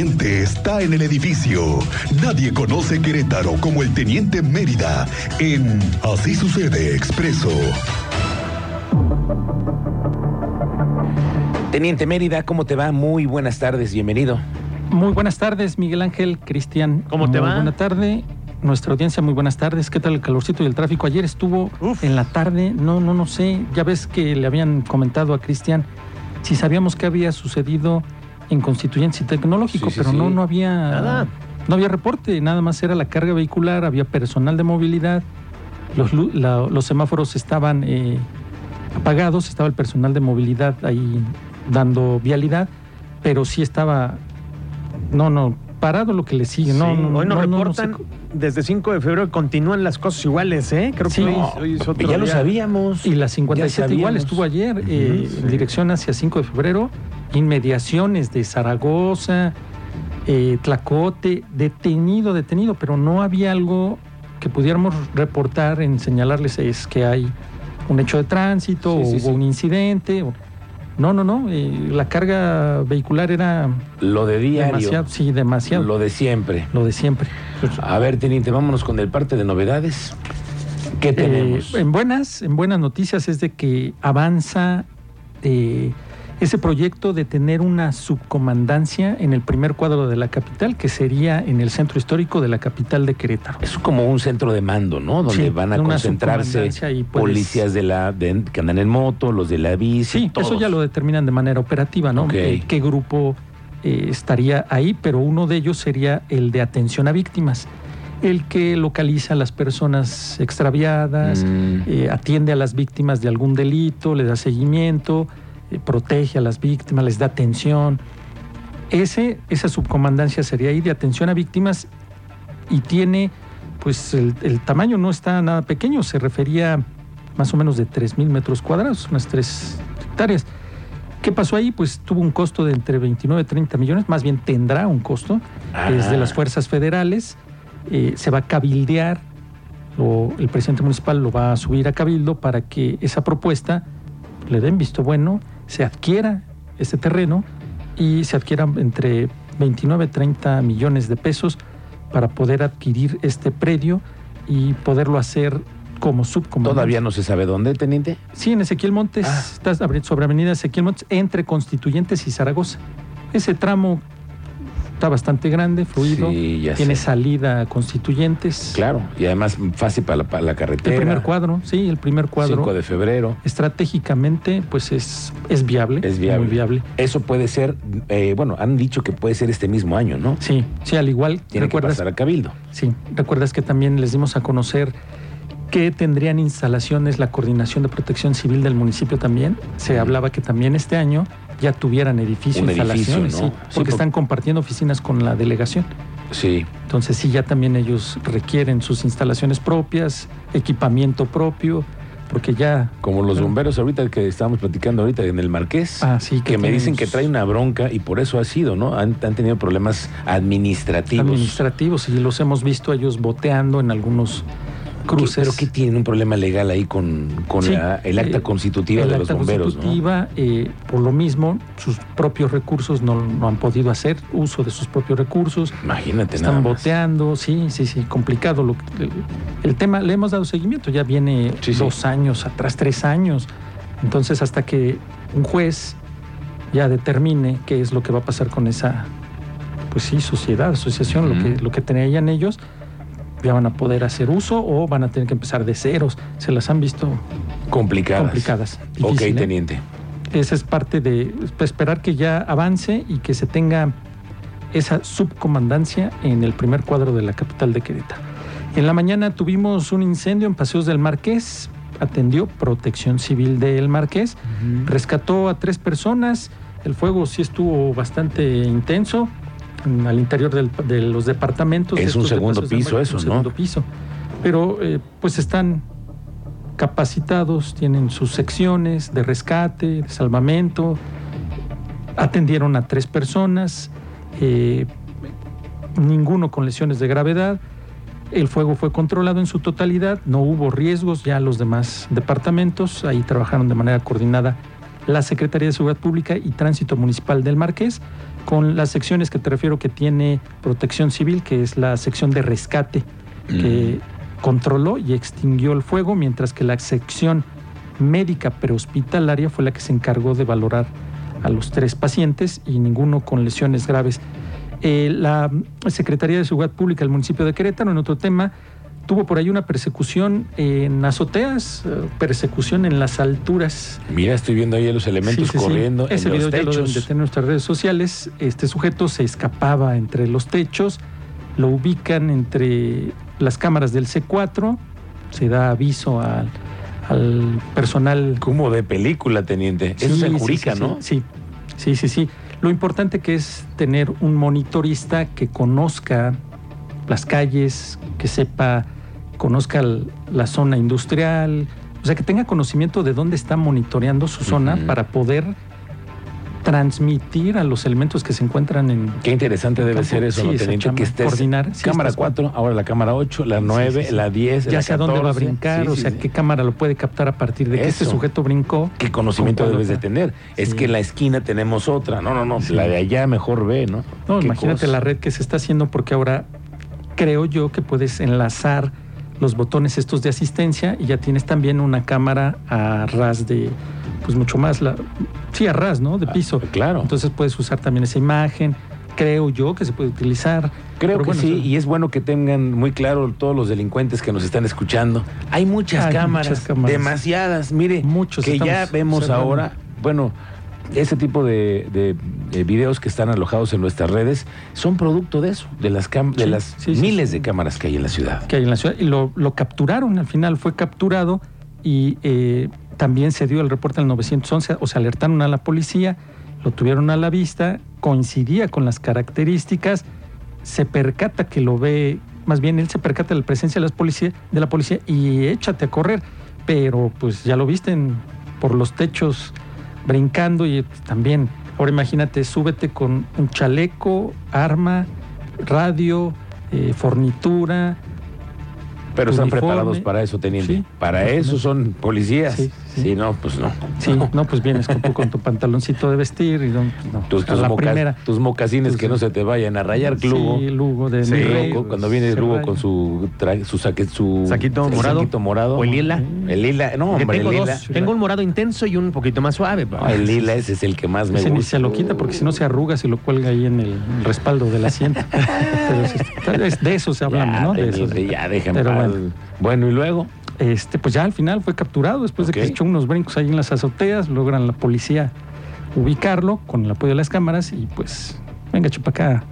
teniente está en el edificio. Nadie conoce Querétaro como el teniente Mérida en Así sucede expreso. Teniente Mérida, ¿cómo te va? Muy buenas tardes, bienvenido. Muy buenas tardes, Miguel Ángel, Cristian. ¿Cómo te Muy va? Buena tarde. Nuestra audiencia, muy buenas tardes. ¿Qué tal el calorcito y el tráfico? Ayer estuvo Uf. en la tarde, no, no, no sé. Ya ves que le habían comentado a Cristian si sabíamos qué había sucedido en Constituyentes y Tecnológico, Sí, sí, pero sí. no, no había Nada. no había reporte, nada más era la carga vehicular, había personal de movilidad, los, lu- la- los semáforos estaban eh, apagados, estaba el personal de movilidad ahí dando vialidad, pero sí estaba, no, no, parado lo que le sigue. No, Sí, no, hoy nos no, no, no reportan, sé. desde 5 de febrero continúan las cosas iguales, ¿eh? Creo Sí. que hoy, hoy es otro ya lo sabíamos. Y la 57 igual estuvo ayer, eh, sí. en dirección hacia 5 de febrero, inmediaciones de Zaragoza, eh, Tlacote, detenido, detenido, pero no había algo que pudiéramos reportar en señalarles es que hay un hecho de tránsito Sí, o sí, hubo sí. un incidente. o- no, no, no, eh, la carga vehicular era Lo de diario. demasiado, sí, demasiado, lo, Lo de siempre. de siempre. A ver, teniente, vámonos con el parte de novedades. ¿Qué tenemos? Eh, en buenas, en buenas noticias es de que avanza eh, ese proyecto de tener una subcomandancia en el primer cuadro de la capital, que sería en el centro histórico de la capital de Querétaro. es como un centro de mando, ¿no? Donde Sí, van a concentrarse puedes- policías de la de- que andan en moto, los de la bici, Sí, todos. eso ya lo determinan de manera operativa, ¿no? Ok. Eh, ¿Qué grupo eh, estaría ahí? Pero uno de ellos sería el de atención a víctimas, el que localiza a las personas extraviadas, Mm, eh, atiende a las víctimas de algún delito, le da seguimiento, protege a las víctimas, les da atención. Ese, esa subcomandancia sería ahí de atención a víctimas y tiene, pues el, el tamaño no está nada pequeño, se refería más o menos de 3.000 metros cuadrados, unas 3 hectáreas. ¿Qué pasó ahí? Pues tuvo un costo de entre 29 y 30 millones, más bien tendrá un costo, es de ah, las fuerzas federales, eh, se va a cabildear, o el presidente municipal lo va a subir a cabildo para que esa propuesta le den visto bueno, se adquiera ese terreno y se adquieran entre 29 y 30 millones de pesos para poder adquirir este predio y poderlo hacer como subcomandante. Todavía no se sabe dónde, teniente. Sí, en Ezequiel Montes, Ah. está abri- sobre Avenida Ezequiel Montes, entre Constituyentes y Zaragoza. Ese tramo está bastante grande, fluido, Sí, ya tiene sé. salida a Constituyentes. Claro, y además fácil para la, para la carretera. El primer cuadro, sí, el primer cuadro. 5 de febrero. Estratégicamente, pues es, es viable. Es viable. Muy viable. Eso puede ser, eh, bueno, han dicho que puede ser este mismo año, ¿no? Sí, sí, al igual. Tiene que pasar a Cabildo. sí, recuerdas que también les dimos a conocer que tendrían instalaciones la Coordinación de Protección Civil del municipio también. Se hablaba que también este año ya tuvieran edificio, Un edificio, instalaciones, ¿no? sí, Sí, porque están compartiendo oficinas con la delegación. Sí. Entonces sí, ya también ellos requieren sus instalaciones propias, equipamiento propio, porque ya... Como los bomberos ahorita que estábamos platicando ahorita en el Marqués. Ah, sí, que me tienen dicen que trae una bronca y por eso ha sido, ¿no? Han, han tenido problemas administrativos. Administrativos y los hemos visto ellos boteando en algunos cruces. ¿Pero qué tienen un problema legal ahí con, con Sí, la- el acta eh, constitutiva el de los bomberos, ¿no? constitutiva, eh, por lo mismo, sus propios recursos no, no han podido hacer uso de sus propios recursos. Imagínate nada Están más. boteando, sí, sí, sí, complicado. Lo, el, el tema, le hemos dado seguimiento, ya viene Sí, sí. dos años atrás, tres años. Entonces, hasta que un juez ya determine qué es lo que va a pasar con esa, pues sí, sociedad, asociación, lo, Ujú. que, lo que tenían ellos, ya van a poder hacer uso o van a tener que empezar de ceros. Se las han visto Complicadas. complicadas. Ok, ¿eh? teniente. Esa es parte de pues, esperar que ya avance y que se tenga esa subcomandancia en el primer cuadro de la capital de Querétaro. En la mañana tuvimos un incendio en Paseos del Marqués, atendió Protección Civil del Marqués, rescató a tres personas, el fuego sí estuvo bastante intenso en- al interior del- de los departamentos. Es un segundo piso eso, un ¿no? segundo piso, pero eh, pues están capacitados, tienen sus secciones de rescate, de salvamento, atendieron a tres personas, eh, ninguno con lesiones de gravedad. El fuego fue controlado en su totalidad, no hubo riesgos ya los demás departamentos, ahí trabajaron de manera coordinada la Secretaría de Seguridad Pública y Tránsito Municipal del Marqués con las secciones que te refiero que tiene protección civil, que es la sección de rescate, que controló y extinguió el fuego, mientras que la sección médica prehospitalaria fue la que se encargó de valorar a los tres pacientes y ninguno con lesiones graves. Eh, la Secretaría de Seguridad Pública del municipio de Querétaro, en otro tema, tuvo por ahí una persecución en azoteas, eh, persecución en las alturas. Mira, estoy viendo ahí los elementos Sí, sí, sí. corriendo Ese en video los ya lo deben de tener en nuestras redes sociales. Este sujeto se escapaba entre los techos, lo ubican entre las cámaras del C4, se da aviso al, al personal. Como de película, teniente. Eso sí, Jurica, ¿no? Sí, sí, sí, sí. Lo importante que es tener un monitorista que conozca las calles, que sepa, conozca la zona industrial, o sea, que tenga conocimiento de dónde está monitoreando su zona para poder transmitir a los elementos que se encuentran en Qué interesante debe campo. ser eso, Sí, ¿no, teniente? Que estés coordinar, sí, cámara estás- 4, ahora la cámara 8, la 9, sí, la 10, ya la sé a dónde va a 14. brincar, o sea, qué cámara lo puede captar a partir de que este Eso. sujeto brincó. ¿Qué conocimiento ¿Con cuál debes de tener? Es que en la esquina tenemos otra. No, no, no. La de allá mejor ve, ¿no? No, imagínate cosa. la red que se está haciendo porque ahora creo yo que puedes enlazar los botones estos de asistencia y ya tienes también una cámara a ras de, pues mucho más, la, sí, a ras, ¿no? De Ah, piso. claro. Entonces puedes usar también esa imagen. Creo yo que se puede utilizar. Creo que bueno, sí, eso- y es bueno que tengan muy claro todos los delincuentes que nos están escuchando. Hay muchas, Hay cámaras, muchas cámaras. demasiadas. Mire, Muchos que ya vemos ahora, bueno, ese tipo de, de- de videos que están alojados en nuestras redes son producto de eso, de las, cam- de las sí, sí, miles de cámaras que hay en la ciudad. que hay en la ciudad y lo, lo capturaron, al final fue capturado y eh, también se dio el reporte al 911, o sea, alertaron a la policía, lo tuvieron a la vista, coincidía con las características, se percata que lo ve, más bien él se percata de la presencia de, las policía, de la policía y échate a correr, pero pues ya lo viste en- por los techos brincando y pues, también, ahora imagínate, súbete con un chaleco, arma, radio, eh, fornitura, Pero están preparados para eso, teniente. Sí. Para eso son policías. Sí, Sí, sí. no, pues no. Sí, no, pues vienes con tu, con tu pantaloncito de vestir y no, pues, no, Tus, tus la moca- primera. tus mocasines Tus- que no se te vayan a rayar, Lugo. Sí, Lugo de Sí, mi rey, Lugo, cuando viene se Lugo raya. con su su saque, su Saquito morado. saquito morado. O el lila. El lila, no, hombre, tengo el dos. lila. Tengo un morado intenso y un poquito más suave. No, el lila ese es el que más me Ese ni gusta. se lo quita porque si no se arruga si lo cuelga ahí en el respaldo del asiento. Pero es- de eso se hablando, ya, ¿no? De eso. ya, déjame. Bueno. bueno, y luego. Este, pues ya al final fue capturado después de que echó unos brincos ahí en las azoteas, logran la policía ubicarlo con el apoyo de las cámaras y pues venga chupacá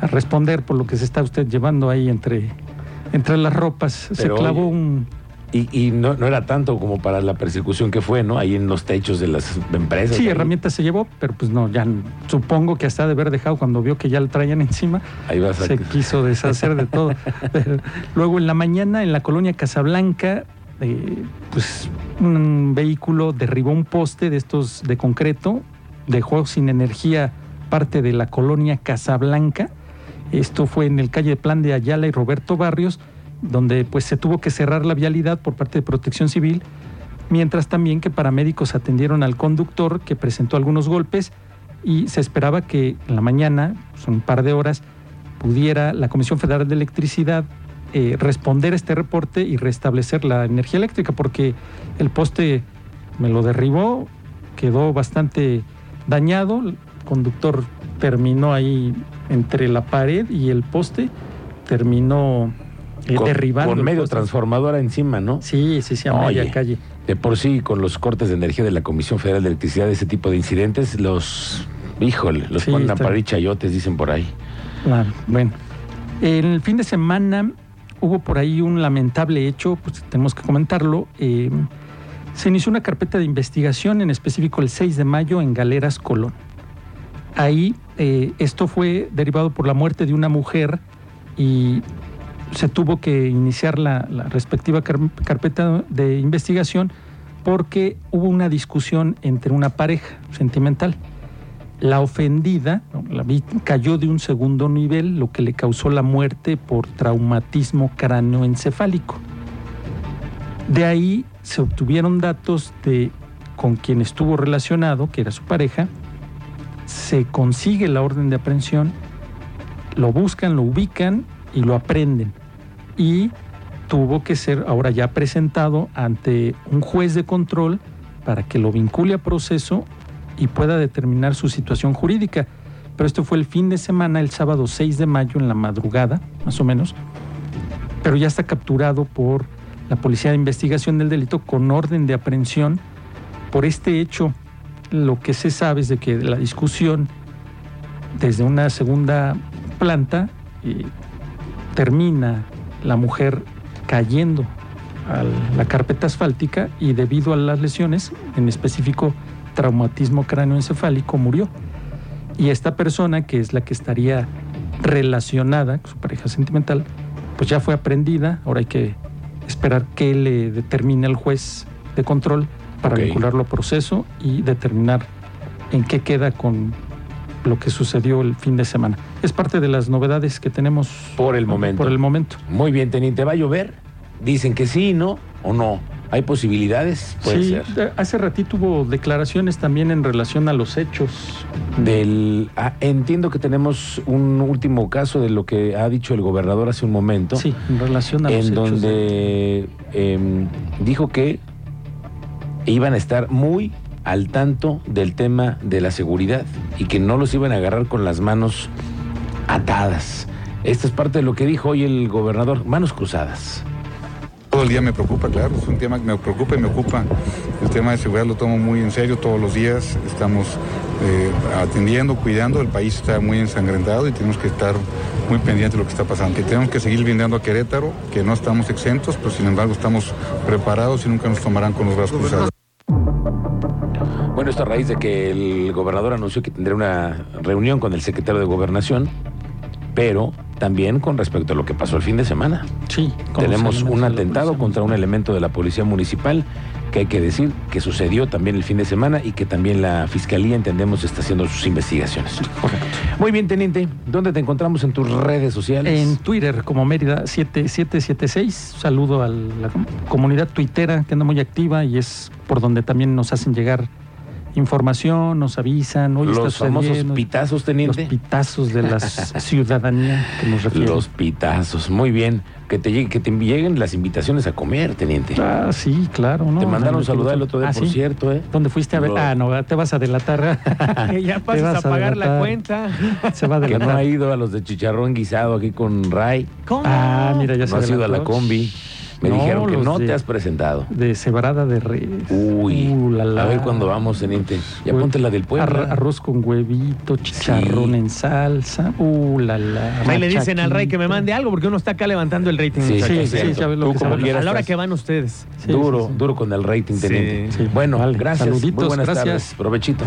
a responder por lo que se está usted llevando ahí entre, entre las ropas. se clavó oye, un Y, y no, no era tanto como para la persecución que fue, ¿no? Ahí en los techos de las empresas. Sí, ahí. herramientas se llevó, pero pues no, ya supongo que hasta de haber dejado cuando vio que ya le traían encima, Ahí vas a. se quiso deshacer de todo. Pero luego en la mañana en la colonia Casablanca, eh, pues un vehículo derribó un poste de estos de concreto, dejó sin energía parte de la colonia Casablanca. Esto fue en el calle Plan de Ayala y Roberto Barrios, donde pues se tuvo que cerrar la vialidad por parte de Protección Civil, mientras también que paramédicos atendieron al conductor que presentó algunos golpes y se esperaba que en la mañana, pues, un par de horas, pudiera la Comisión Federal de Electricidad eh, responder a este reporte y restablecer la energía eléctrica, porque el poste me lo derribó, quedó bastante dañado, el conductor terminó ahí entre la pared y el poste, terminó eh, con, derribando. con medio transformadora encima, ¿no? Sí, sí, sí, a Oye. media calle. De por sí, con los cortes de energía de la Comisión Federal de Electricidad, ese tipo de incidentes, los. Híjole, los Sí, ponen a parir chayotes, dicen por ahí. Claro, bueno. El fin de semana hubo por ahí un lamentable hecho, pues tenemos que comentarlo. eh, se inició una carpeta de investigación, en específico el 6 de mayo, en Galeras Colón. Ahí eh, esto fue derivado por la muerte de una mujer y se tuvo que iniciar la, respectiva car- carpeta de investigación porque hubo una discusión entre una pareja sentimental. La ofendida cayó de un segundo nivel, lo que le causó la muerte por traumatismo cráneoencefálico. De ahí se obtuvieron datos de con quien estuvo relacionado, que era su pareja, se consigue la orden de aprehensión, lo buscan, lo ubican y lo aprenden. Y tuvo que ser ahora ya presentado ante un juez de control para que lo vincule a proceso y pueda determinar su situación jurídica. Pero esto fue el fin de semana, el sábado 6 de mayo en la madrugada, más o menos. Pero ya está capturado por la Policía de Investigación del Delito con orden de aprehensión por este hecho. Lo que se sabe es de que la discusión desde una segunda planta eh, termina la mujer cayendo a la carpeta asfáltica y debido a las lesiones, en específico traumatismo cráneoencefálico, murió. Y esta persona, que es la que estaría relacionada con su pareja sentimental, pues ya fue aprendida. Ahora hay que esperar que le determine el juez de control para Ok. vincularlo a proceso y determinar en qué queda con lo que sucedió el fin de semana. Es parte de las novedades que tenemos Por el momento. Por el momento. Muy bien, teniente. ¿Va a llover? Dicen que sí, ¿no? ¿O no? ¿Hay posibilidades? Puede sí, ser. hace ratito hubo declaraciones también en relación a los hechos. Del, ah, entiendo que tenemos un último caso de lo que ha dicho el gobernador hace un momento. Sí, en relación a los en hechos. de- donde em, dijo que iban a estar muy al tanto del tema de la seguridad y que no los iban a agarrar con las manos atadas. Esta es parte de lo que dijo hoy el gobernador, manos cruzadas. Todo el día me preocupa, claro, es un tema que me preocupa y me ocupa. El tema de seguridad lo tomo muy en serio todos los días. Estamos eh, atendiendo, cuidando. El país está muy ensangrentado y tenemos que estar muy pendientes de lo que está pasando. Que tenemos que seguir blindando a Querétaro, que no estamos exentos, pero sin embargo estamos preparados y nunca nos tomarán con los brazos cruzados. Bueno, esto a raíz de que el gobernador anunció que tendría una reunión con el secretario de Gobernación, pero también con respecto a lo que pasó el fin de semana. Sí, Tenemos un atentado contra un elemento de la policía municipal que hay que decir que sucedió también el fin de semana y que también la fiscalía entendemos está haciendo sus investigaciones. Correcto. Muy bien, teniente, ¿dónde te encontramos en tus redes sociales? En Twitter como Mérida 7776. Saludo a la com- comunidad tuitera que anda muy activa y es por donde también nos hacen llegar información, nos avisan. Hoy está los famosos pitazos, Los teniente. pitazos de la ciudadanía que nos refieren. Los pitazos, muy bien. Que te, llegue- que te lleguen las invitaciones a comer, teniente. Ah, sí, claro. ¿no? te mandaron saludar el otro día, ah, por ¿sí? cierto, ¿eh? ¿Dónde fuiste a ver? Lo- Ah, no, te vas a delatar. Que ya pasas vas a pagar la delatar. cuenta. Se va a Que no delatar. ha ido a los de chicharrón guisado aquí con Ray. ¿Cómo? Ah, mira, ya se No has ido a la combi. Me No, dijeron que no de- te has presentado. De cebrada de res. Uy, Uh, la, la. a ver cuándo vamos, teniente. Ya ponte la del pueblo. Arro- arroz con huevito, chicharrón Sí. en salsa. Uh, la, la. Ahí le dicen al rey que me mande algo porque uno está acá levantando el rating. Sí, sí, sí, ya ves lo que como A la hora que van ustedes. Sí, duro, sí, sí. duro con el rating, Sí. teniente. Sí. Bueno, Vale, gracias. saluditos, Muy buenas gracias. tardes. Provechito.